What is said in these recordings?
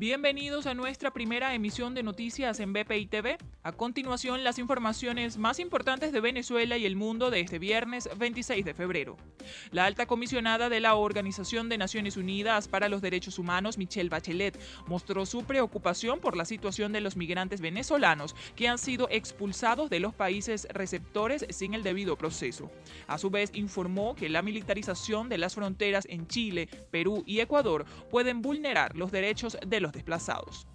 Bienvenidos a nuestra primera emisión de noticias en BPI TV. A continuación, las informaciones más importantes de Venezuela y el mundo de este viernes 26 de febrero. La alta comisionada de la Organización de Naciones Unidas para los Derechos Humanos, Michelle Bachelet, mostró su preocupación por la situación de los migrantes venezolanos que han sido expulsados de los países receptores sin el debido proceso. A su vez, informó que la militarización de las fronteras en Chile, Perú y Ecuador pueden vulnerar los derechos de los desplazados.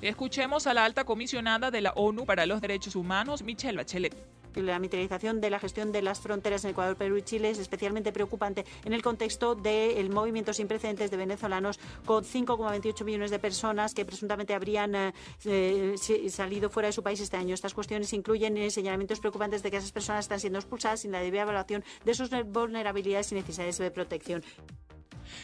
Escuchemos a la alta comisionada de la ONU para los Derechos Humanos, Michelle Bachelet. La militarización de la gestión de las fronteras en Ecuador, Perú y Chile es especialmente preocupante en el contexto del movimiento sin precedentes de venezolanos con 5,28 millones de personas que presuntamente habrían eh, eh, salido fuera de su país este año. Estas cuestiones incluyen eh, señalamientos preocupantes de que esas personas están siendo expulsadas sin la debida evaluación de sus vulnerabilidades y necesidades de protección.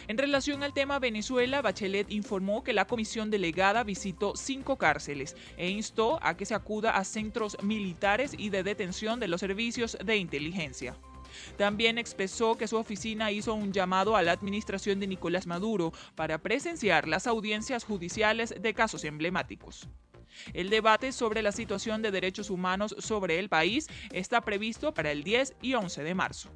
En relación al tema Venezuela, Bachelet informó que la comisión delegada visitó cinco cárceles e instó a que se acuda a centros militares y de detención de los servicios de inteligencia. También expresó que su oficina hizo un llamado a la administración de Nicolás Maduro para presenciar las audiencias judiciales de casos emblemáticos. El debate sobre la situación de derechos humanos sobre el país está previsto para el 10 y 11 de marzo.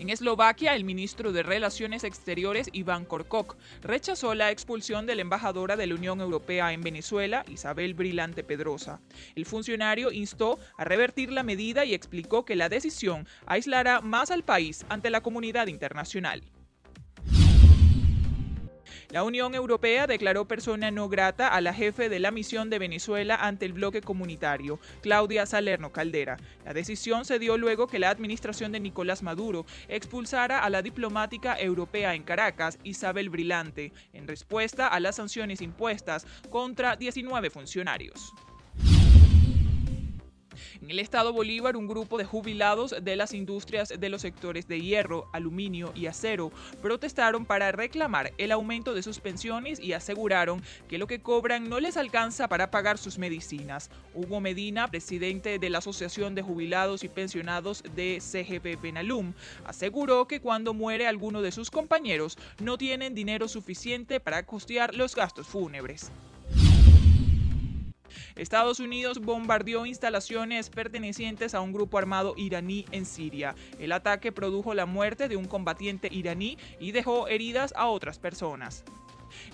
En Eslovaquia, el ministro de Relaciones Exteriores, Iván Korkok, rechazó la expulsión de la embajadora de la Unión Europea en Venezuela, Isabel Brilante Pedrosa. El funcionario instó a revertir la medida y explicó que la decisión aislará más al país ante la comunidad internacional. La Unión Europea declaró persona no grata a la jefe de la misión de Venezuela ante el bloque comunitario, Claudia Salerno Caldera. La decisión se dio luego que la administración de Nicolás Maduro expulsara a la diplomática europea en Caracas, Isabel Brilante, en respuesta a las sanciones impuestas contra 19 funcionarios. En el estado Bolívar, un grupo de jubilados de las industrias de los sectores de hierro, aluminio y acero protestaron para reclamar el aumento de sus pensiones y aseguraron que lo que cobran no les alcanza para pagar sus medicinas. Hugo Medina, presidente de la Asociación de Jubilados y Pensionados de CGP Penalum, aseguró que cuando muere alguno de sus compañeros no tienen dinero suficiente para costear los gastos fúnebres. Estados Unidos bombardeó instalaciones pertenecientes a un grupo armado iraní en Siria. El ataque produjo la muerte de un combatiente iraní y dejó heridas a otras personas.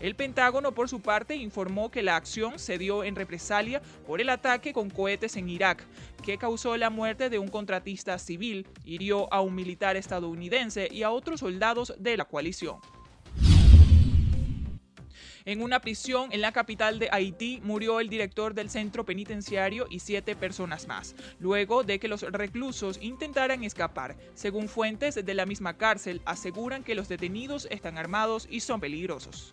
El Pentágono, por su parte, informó que la acción se dio en represalia por el ataque con cohetes en Irak, que causó la muerte de un contratista civil, hirió a un militar estadounidense y a otros soldados de la coalición. En una prisión en la capital de Haití murió el director del centro penitenciario y siete personas más, luego de que los reclusos intentaran escapar. Según fuentes de la misma cárcel, aseguran que los detenidos están armados y son peligrosos.